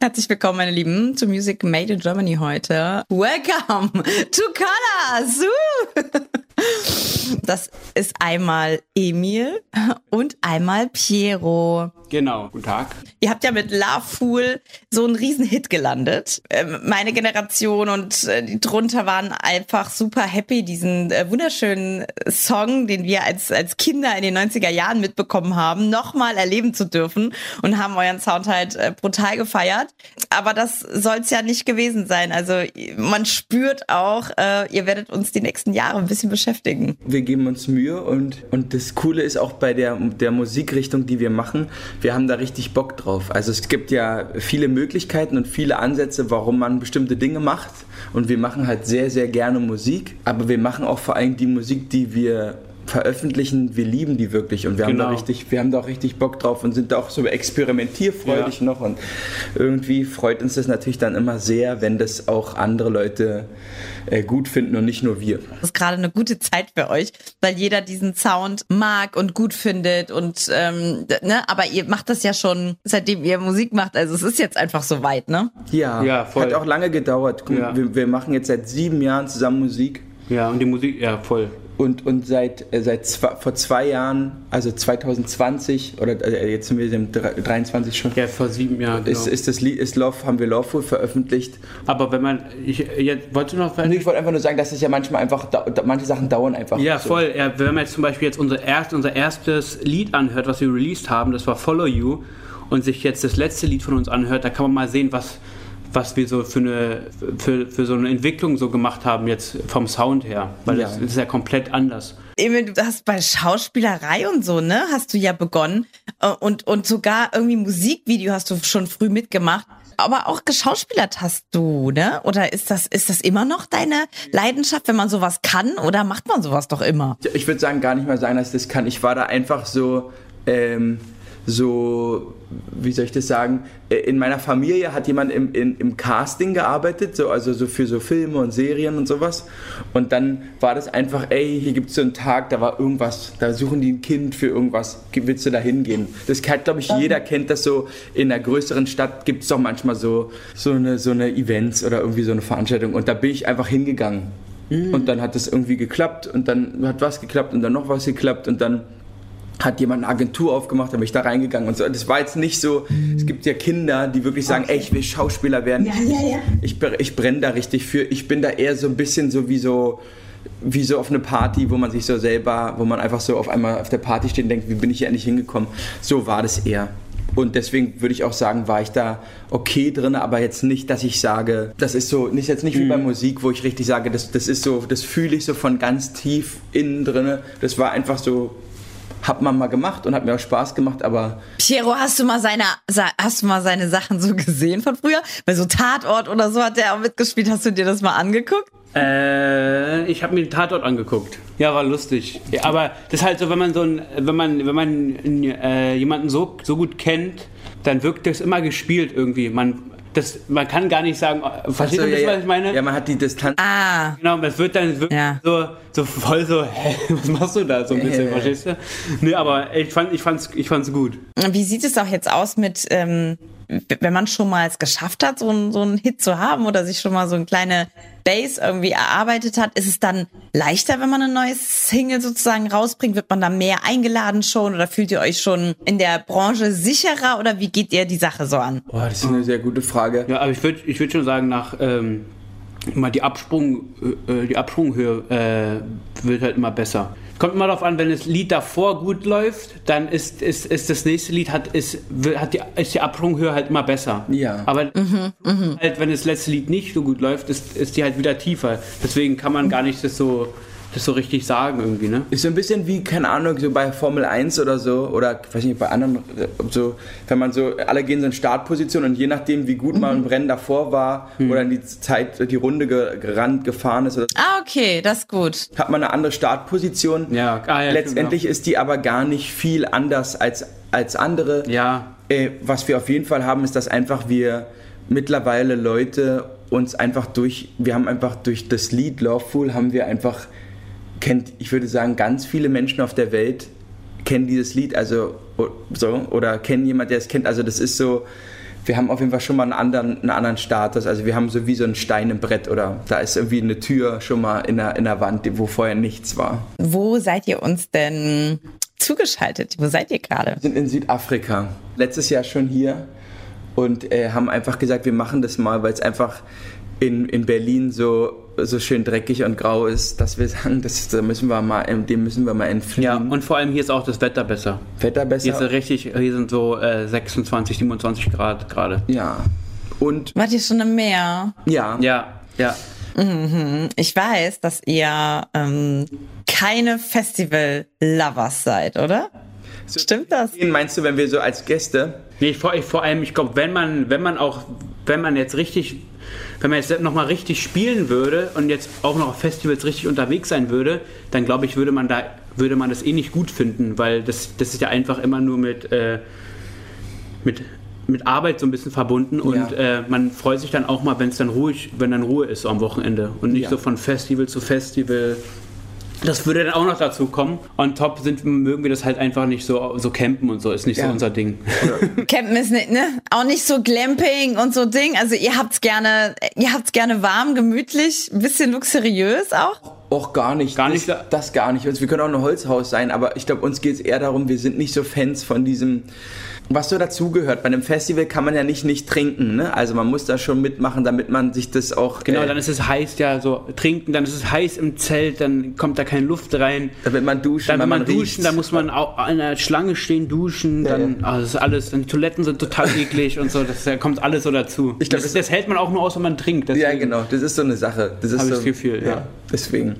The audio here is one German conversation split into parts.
Herzlich willkommen, meine Lieben, zu Music Made in Germany heute. Welcome to Colors! Das ist einmal Emil und einmal Piero. Genau, guten Tag. Ihr habt ja mit Love Fool so einen Riesenhit gelandet. Ähm, meine Generation und äh, die drunter waren einfach super happy, diesen äh, wunderschönen Song, den wir als, als Kinder in den 90er Jahren mitbekommen haben, nochmal erleben zu dürfen und haben euren Sound halt äh, brutal gefeiert. Aber das soll es ja nicht gewesen sein. Also man spürt auch, ihr werdet uns die nächsten Jahre ein bisschen beschäftigen. Wir geben uns Mühe und, und das Coole ist auch bei der, der Musikrichtung, die wir machen, wir haben da richtig Bock drauf. Also es gibt ja viele Möglichkeiten und viele Ansätze, warum man bestimmte Dinge macht. Und wir machen halt sehr, sehr gerne Musik. Aber wir machen auch vor allem die Musik, die wir veröffentlichen, wir lieben die wirklich und wir genau. haben da genau. richtig, wir haben da auch richtig Bock drauf und sind da auch so experimentierfreudig ja. noch und irgendwie freut uns das natürlich dann immer sehr, wenn das auch andere Leute äh, gut finden und nicht nur wir. Das ist gerade eine gute Zeit für euch, weil jeder diesen Sound mag und gut findet und ähm, ne, aber ihr macht das ja schon seitdem ihr Musik macht, also es ist jetzt einfach so weit, ne? Ja, ja voll. hat auch lange gedauert. Guck, ja. wir, wir machen jetzt seit sieben Jahren zusammen Musik. Ja, und die Musik, ja, voll und, und seit, äh, seit zwei, vor zwei Jahren, also 2020 oder äh, jetzt sind wir im 23 schon. Ja, vor sieben Jahren. Genau. Ist, ist das Lied, ist Love, haben wir Loveful veröffentlicht. Aber wenn man, ich, jetzt, wolltest du noch nee, Ich wollte einfach nur sagen, dass es ja manchmal einfach, manche Sachen dauern einfach. Ja, so. voll. Ja, wenn man jetzt zum Beispiel jetzt unser, erst, unser erstes Lied anhört, was wir released haben, das war Follow You, und sich jetzt das letzte Lied von uns anhört, da kann man mal sehen, was was wir so für, eine, für, für so eine Entwicklung so gemacht haben jetzt vom Sound her, weil ja. das ist ja komplett anders. Emil, du hast bei Schauspielerei und so, ne, hast du ja begonnen äh, und, und sogar irgendwie Musikvideo hast du schon früh mitgemacht. Aber auch geschauspielert hast du, ne? Oder ist das, ist das immer noch deine Leidenschaft, wenn man sowas kann? Oder macht man sowas doch immer? Ich würde sagen, gar nicht mal sagen, dass ich das kann. Ich war da einfach so, ähm, so, wie soll ich das sagen, äh, in meiner Familie hat jemand im, in, im Casting gearbeitet, so, also so für so Filme und Serien und sowas. Und dann war das einfach, ey, hier gibt es so einen Tag, da war irgendwas, da suchen die ein Kind für irgendwas, willst du da hingehen? Das kennt, glaube ich, jeder kennt das so, in einer größeren Stadt gibt es doch manchmal so, so, eine, so eine Events oder irgendwie so eine Veranstaltung. Und da bin ich einfach hingegangen. Mhm. Und dann hat das irgendwie geklappt und dann hat was geklappt und dann noch was geklappt und dann hat jemand eine Agentur aufgemacht, da bin ich da reingegangen und so. Das war jetzt nicht so, es gibt ja Kinder, die wirklich sagen, okay. ey, ich will Schauspieler werden. Ja, ja, ja. Ich, ich brenne da richtig für. Ich bin da eher so ein bisschen so wie so, wie so auf eine Party, wo man sich so selber, wo man einfach so auf einmal auf der Party steht und denkt, wie bin ich hier endlich hingekommen. So war das eher. Und deswegen würde ich auch sagen, war ich da okay drin, aber jetzt nicht, dass ich sage, das ist so, nicht jetzt nicht wie mhm. bei Musik, wo ich richtig sage, das, das ist so, das fühle ich so von ganz tief innen drin. Das war einfach so hat man mal gemacht und hat mir auch Spaß gemacht, aber. Piero, hast du mal seine, hast du mal seine Sachen so gesehen von früher? Bei so Tatort oder so hat der auch mitgespielt. Hast du dir das mal angeguckt? Äh, ich habe mir den Tatort angeguckt. Ja, war lustig. Ja, aber das ist halt so, wenn man so ein, wenn man, wenn man äh, jemanden so, so gut kennt, dann wirkt das immer gespielt irgendwie. Man, das, man kann gar nicht sagen, versteht ihr, ja, was ich meine? Ja, man hat die Distanz. Ah. Genau, es wird dann wirklich ja. so, so voll so, hä, was machst du da so ein bisschen, verstehst du? Nee, aber ich fand, ich fand's, ich fand's gut. Wie sieht es auch jetzt aus mit, ähm, wenn man schon mal es geschafft hat, so, ein, so einen Hit zu haben oder sich schon mal so eine kleine Base irgendwie erarbeitet hat, ist es dann leichter, wenn man ein neues Single sozusagen rausbringt? Wird man da mehr eingeladen schon oder fühlt ihr euch schon in der Branche sicherer oder wie geht ihr die Sache so an? Boah, das ist eine sehr gute Frage. Ja, aber ich würde ich würd schon sagen, nach ähm, mal die Absprung, äh, die Absprunghöhe äh, wird halt immer besser. Kommt immer darauf an, wenn das Lied davor gut läuft, dann ist, ist, ist das nächste Lied hat, ist, hat die, ist die Absprunghöhe halt immer besser. Ja. Aber mhm, mh. halt, wenn das letzte Lied nicht so gut läuft, ist, ist die halt wieder tiefer. Deswegen kann man gar nicht das so das so richtig sagen irgendwie, ne? Ist so ein bisschen wie, keine Ahnung, so bei Formel 1 oder so, oder weiß nicht, bei anderen, so, wenn man so, alle gehen so in Startposition und je nachdem, wie gut man im mhm. Rennen davor war mhm. oder in die Zeit, die Runde gerannt, gefahren ist. Oder ah, okay, das ist gut. Hat man eine andere Startposition. Ja, ah, ja Letztendlich genau. ist die aber gar nicht viel anders als, als andere. Ja. Äh, was wir auf jeden Fall haben, ist, dass einfach wir mittlerweile Leute uns einfach durch, wir haben einfach durch das Lied Loveful haben wir einfach kennt, ich würde sagen, ganz viele Menschen auf der Welt kennen dieses Lied, also so, oder kennen jemand, der es kennt. Also das ist so, wir haben auf jeden Fall schon mal einen anderen, einen anderen Status. Also wir haben so wie so ein Stein im Brett oder da ist irgendwie eine Tür schon mal in der, in der Wand, wo vorher nichts war. Wo seid ihr uns denn zugeschaltet? Wo seid ihr gerade? Wir sind in Südafrika. Letztes Jahr schon hier und äh, haben einfach gesagt, wir machen das mal, weil es einfach in, in Berlin so so schön dreckig und grau ist, dass wir sagen, das, da müssen wir mal, dem müssen wir mal entfliehen. Ja, und vor allem hier ist auch das Wetter besser. Wetter besser. Hier, ist richtig, hier sind so äh, 26, 27 Grad gerade. Ja. Und. Wart ihr schon im Meer? Ja. Ja, ja. Mhm. Ich weiß, dass ihr ähm, keine Festival-Lovers seid, oder? So, Stimmt das? Meinst du, wenn wir so als Gäste? Nee, vor, vor allem, ich glaube, wenn man, wenn man auch, wenn man jetzt richtig wenn man jetzt nochmal richtig spielen würde und jetzt auch noch auf Festivals richtig unterwegs sein würde, dann glaube ich, würde man da würde man das eh nicht gut finden, weil das, das ist ja einfach immer nur mit, äh, mit, mit Arbeit so ein bisschen verbunden und ja. äh, man freut sich dann auch mal, wenn es dann ruhig, wenn dann Ruhe ist so am Wochenende und nicht ja. so von Festival zu Festival das würde dann auch noch dazu kommen. On top sind, mögen wir das halt einfach nicht so, so campen und so, ist nicht ja. so unser Ding. campen ist nicht, ne? Auch nicht so Glamping und so Ding. Also ihr habt's gerne, ihr habt's gerne warm, gemütlich, ein bisschen luxuriös auch. Auch gar nicht. Gar nicht. Das, das gar nicht. Wir können auch ein Holzhaus sein, aber ich glaube, uns geht es eher darum, wir sind nicht so Fans von diesem was so dazugehört. Bei einem Festival kann man ja nicht nicht trinken, ne? Also man muss da schon mitmachen, damit man sich das auch. Genau, äh, dann ist es heiß, ja, so trinken, dann ist es heiß im Zelt, dann kommt da keine Luft rein. Dann wird man duschen, dann will man, man duschen, dann muss man auch an der Schlange stehen, duschen, ja, dann, ja. Also das ist alles, dann die Toiletten sind total eklig und so, das da kommt alles so dazu. Ich glaub, das, das, hält man auch nur aus, wenn man trinkt. Deswegen ja, genau, das ist so eine Sache. Das ist so, das Gefühl, ja. ja. Deswegen.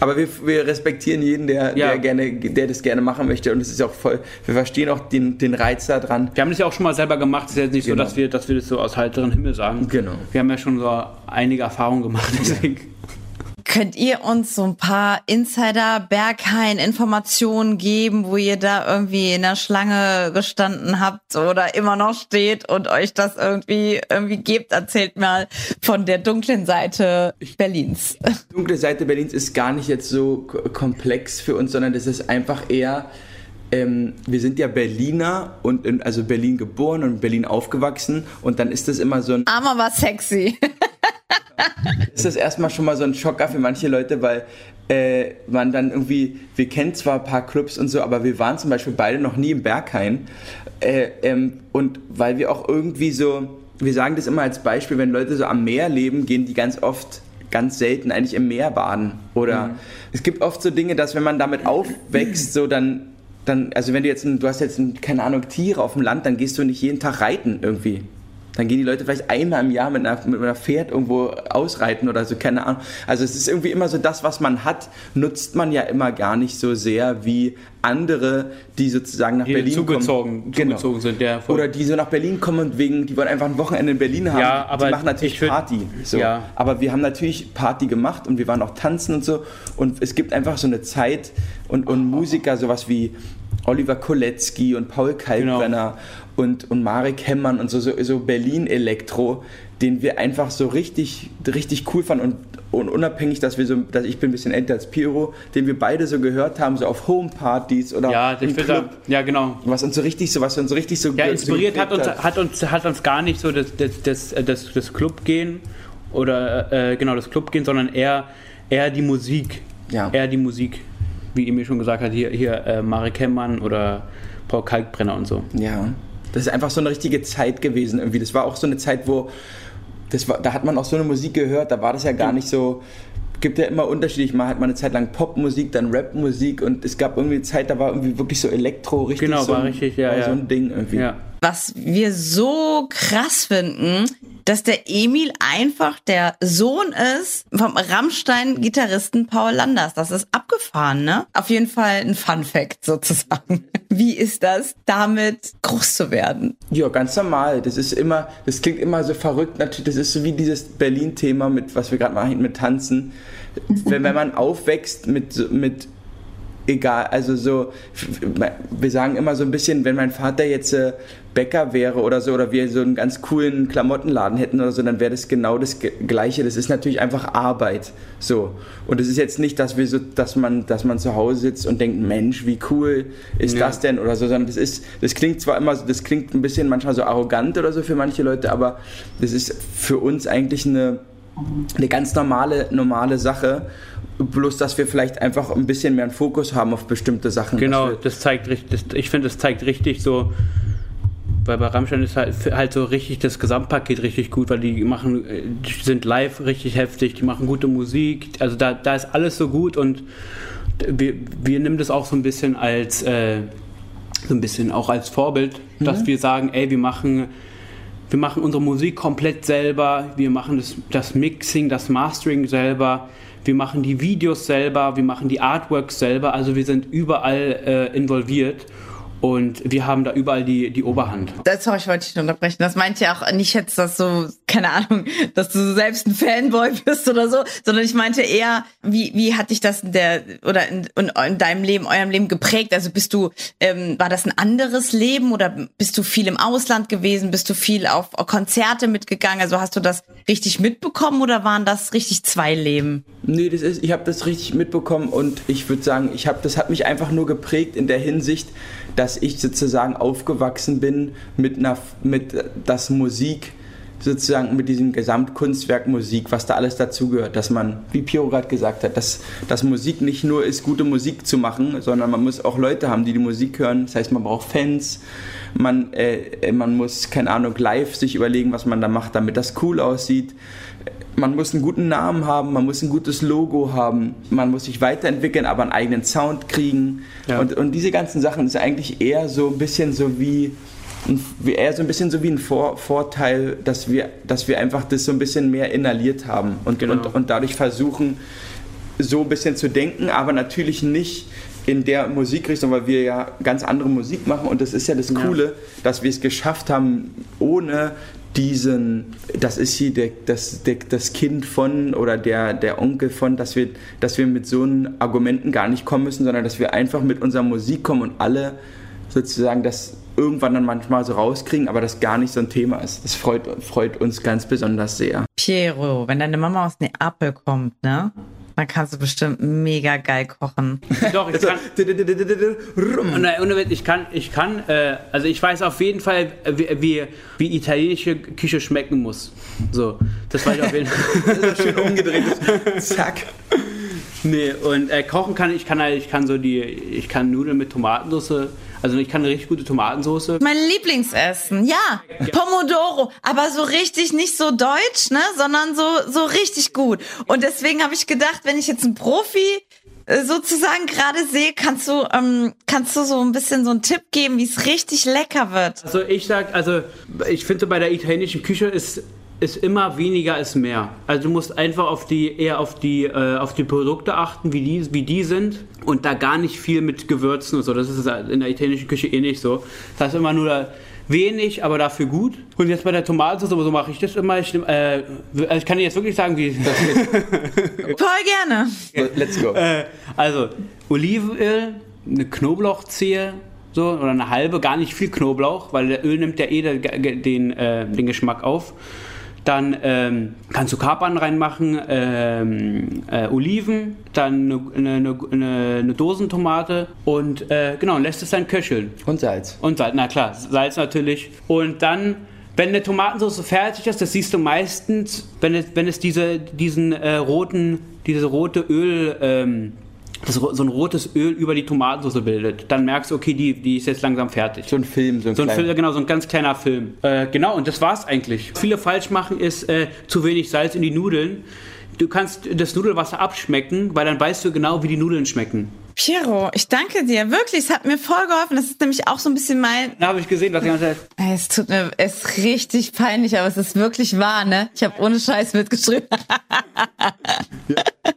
Aber wir, wir respektieren jeden, der, ja. der, gerne, der das gerne machen möchte. Und es ist auch voll, wir verstehen auch den, den Reiz daran. Wir haben das ja auch schon mal selber gemacht. Es ist jetzt nicht genau. so, dass wir, dass wir das so aus heiterem Himmel sagen. Genau. Wir haben ja schon so einige Erfahrungen gemacht. Deswegen. Könnt ihr uns so ein paar Insider Berghain Informationen geben, wo ihr da irgendwie in der Schlange gestanden habt oder immer noch steht und euch das irgendwie irgendwie gebt? Erzählt mal von der dunklen Seite Berlins. Die dunkle Seite Berlins ist gar nicht jetzt so komplex für uns, sondern das ist einfach eher ähm, wir sind ja Berliner und in, also Berlin geboren und Berlin aufgewachsen und dann ist das immer so ein. Aber war sexy. ist das erstmal schon mal so ein Schocker für manche Leute, weil äh, man dann irgendwie, wir kennen zwar ein paar Clubs und so, aber wir waren zum Beispiel beide noch nie im Berghain. Äh, ähm, und weil wir auch irgendwie so, wir sagen das immer als Beispiel, wenn Leute so am Meer leben, gehen die ganz oft ganz selten eigentlich im Meer baden. Oder mhm. es gibt oft so Dinge, dass wenn man damit aufwächst, so dann, dann, also wenn du jetzt, du hast jetzt, ein, keine Ahnung, Tiere auf dem Land, dann gehst du nicht jeden Tag reiten irgendwie. Dann gehen die Leute vielleicht einmal im Jahr mit einer, mit einer Pferd irgendwo ausreiten oder so, keine Ahnung. Also es ist irgendwie immer so, das, was man hat, nutzt man ja immer gar nicht so sehr wie andere, die sozusagen nach die Berlin zugezogen, kommen. Genau. Zugezogen sind, ja. Oder die so nach Berlin kommen und wegen, die wollen einfach ein Wochenende in Berlin haben. Ja, aber die machen natürlich find, Party. So. Ja. Aber wir haben natürlich Party gemacht und wir waren auch tanzen und so. Und es gibt einfach so eine Zeit und, und Musiker, sowas wie Oliver Kolecki und Paul Kalkbrenner genau und, und Marek Hemmern und so, so, so Berlin-Elektro, den wir einfach so richtig, richtig cool fanden und, und unabhängig, dass wir so, dass ich bin ein bisschen älter als Piro, den wir beide so gehört haben, so auf Homepartys oder ja, im Club. Da, ja, genau. Was uns so richtig so, was uns so richtig so ja, inspiriert so hat, uns, hat, uns, hat uns gar nicht so das, das, das, das, das Clubgehen oder äh, genau das Clubgehen, sondern eher, eher die Musik. Ja. Eher die Musik, wie ihr mir schon gesagt habt, hier, hier äh, Marek Hemmern oder Paul Kalkbrenner und so. Ja. Das ist einfach so eine richtige Zeit gewesen irgendwie. Das war auch so eine Zeit, wo das war, da hat man auch so eine Musik gehört, da war das ja gar nicht so. Gibt ja immer unterschiedlich. Mal hat man eine Zeit lang Popmusik, dann Rapmusik und es gab irgendwie eine Zeit, da war irgendwie wirklich so Elektro, richtig genau, so, war richtig, ja, ja. so ein Ding irgendwie. Ja. Was wir so krass finden, dass der Emil einfach der Sohn ist vom Rammstein-Gitarristen Paul Landers. Das ist abgefahren, ne? Auf jeden Fall ein Fun-Fact sozusagen. Wie ist das, damit groß zu werden? Ja, ganz normal. Das ist immer, das klingt immer so verrückt. Natürlich, das ist so wie dieses Berlin-Thema, mit was wir gerade machen, mit Tanzen. wenn, wenn man aufwächst mit, mit egal. Also so, wir sagen immer so ein bisschen, wenn mein Vater jetzt äh, Bäcker wäre oder so, oder wir so einen ganz coolen Klamottenladen hätten oder so, dann wäre das genau das Gleiche. Das ist natürlich einfach Arbeit. So. Und es ist jetzt nicht, dass wir so, dass man, dass man zu Hause sitzt und denkt, Mensch, wie cool ist ja. das denn oder so, sondern das ist, das klingt zwar immer, das klingt ein bisschen manchmal so arrogant oder so für manche Leute, aber das ist für uns eigentlich eine, eine ganz normale, normale Sache. Bloß, dass wir vielleicht einfach ein bisschen mehr einen Fokus haben auf bestimmte Sachen. Genau, das zeigt richtig, ich finde, das zeigt richtig so, weil bei Rammstein ist halt, halt so richtig das Gesamtpaket richtig gut, weil die machen, die sind live richtig heftig, die machen gute Musik, also da, da ist alles so gut und wir, wir nehmen das auch so ein bisschen als, äh, so ein bisschen auch als Vorbild, mhm. dass wir sagen, ey, wir machen wir machen unsere Musik komplett selber, wir machen das, das Mixing, das Mastering selber, wir machen die Videos selber, wir machen die Artworks selber, also wir sind überall äh, involviert und wir haben da überall die, die Oberhand. Das, sorry, ich wollte dich unterbrechen. Das meint ja auch nicht jetzt, dass so, keine Ahnung, dass du selbst ein Fanboy bist oder so, sondern ich meinte eher, wie, wie hat dich das in der, oder in, in, in deinem Leben, eurem Leben geprägt? Also bist du, ähm, war das ein anderes Leben oder bist du viel im Ausland gewesen? Bist du viel auf Konzerte mitgegangen? Also hast du das richtig mitbekommen oder waren das richtig zwei Leben? Nee, das ist, ich habe das richtig mitbekommen und ich würde sagen, ich habe, das hat mich einfach nur geprägt in der Hinsicht, dass ich sozusagen aufgewachsen bin mit einer, mit das Musik sozusagen mit diesem Gesamtkunstwerk Musik, was da alles dazugehört, dass man, wie Piero gerade gesagt hat, dass, dass Musik nicht nur ist, gute Musik zu machen, sondern man muss auch Leute haben, die die Musik hören. Das heißt, man braucht Fans, man, äh, man muss, keine Ahnung, live sich überlegen, was man da macht, damit das cool aussieht man muss einen guten Namen haben, man muss ein gutes Logo haben, man muss sich weiterentwickeln, aber einen eigenen Sound kriegen. Ja. Und, und diese ganzen Sachen ist eigentlich eher so ein bisschen so wie, eher so ein bisschen so wie ein Vor Vorteil, dass wir, dass wir einfach das so ein bisschen mehr inhaliert haben und, genau. und, und dadurch versuchen, so ein bisschen zu denken, aber natürlich nicht in der Musikrichtung, weil wir ja ganz andere Musik machen und das ist ja das Coole, ja. dass wir es geschafft haben, ohne diesen, das ist hier der, das, der, das Kind von oder der, der Onkel von, dass wir, dass wir mit so Argumenten gar nicht kommen müssen, sondern dass wir einfach mit unserer Musik kommen und alle sozusagen das irgendwann dann manchmal so rauskriegen, aber das gar nicht so ein Thema ist. Das freut, freut uns ganz besonders sehr. Piero, wenn deine Mama aus Neapel kommt, ne? Dann kannst du bestimmt mega geil kochen. Doch, ich kann. ich kann, ich kann, äh, also ich weiß auf jeden Fall, wie, wie, wie, italienische Küche schmecken muss. So, das weiß ich auf jeden Fall. schön umgedreht. Zack. Nee, und äh, kochen kann ich kann halt, ich kann so die, ich kann Nudeln mit Tomatensauce also ich kann eine richtig gute Tomatensauce. Mein Lieblingsessen, ja. Pomodoro, aber so richtig nicht so deutsch, ne, sondern so so richtig gut. Und deswegen habe ich gedacht, wenn ich jetzt einen Profi äh, sozusagen gerade sehe, kannst du ähm, kannst du so ein bisschen so einen Tipp geben, wie es richtig lecker wird. Also ich sag, also ich finde bei der italienischen Küche ist ist immer weniger ist mehr. Also du musst einfach auf die eher auf die äh, auf die Produkte achten, wie die wie die sind und da gar nicht viel mit Gewürzen und so. Das ist in der italienischen Küche eh nicht so. Das heißt immer nur wenig, aber dafür gut. Und jetzt bei der Tomatensauce, so mache ich das immer. Ich, äh, also ich kann dir jetzt wirklich sagen, wie das ist. Voll gerne. Let's go. Äh, also Olivenöl, eine Knoblauchzehe, so, oder eine halbe, gar nicht viel Knoblauch, weil der Öl nimmt ja eh den, den, äh, den Geschmack auf. Dann ähm, kannst du Kapern reinmachen, ähm, äh, Oliven, dann eine, eine, eine, eine Dosentomate und äh, genau, lässt es dann köcheln. Und Salz. Und Salz, na klar, Salz natürlich. Und dann wenn eine Tomatensauce fertig ist, das siehst du meistens, wenn es, wenn es diese, diesen äh, roten, diese rote Öl, ähm, das so ein rotes Öl über die Tomatensauce bildet, dann merkst du, okay, die, die ist jetzt langsam fertig. So ein Film, so ein, so ein Film, genau, so ein ganz kleiner Film. Äh, genau, und das war's eigentlich. Viele falsch machen ist äh, zu wenig Salz in die Nudeln. Du kannst das Nudelwasser abschmecken, weil dann weißt du genau, wie die Nudeln schmecken. Piero, ich danke dir. Wirklich, es hat mir voll geholfen. Das ist nämlich auch so ein bisschen mein. Da habe ich gesehen, was die ganze Zeit. Es tut mir, es ist richtig peinlich, aber es ist wirklich wahr, ne? Ich habe ohne Scheiß mitgeschrieben. ja.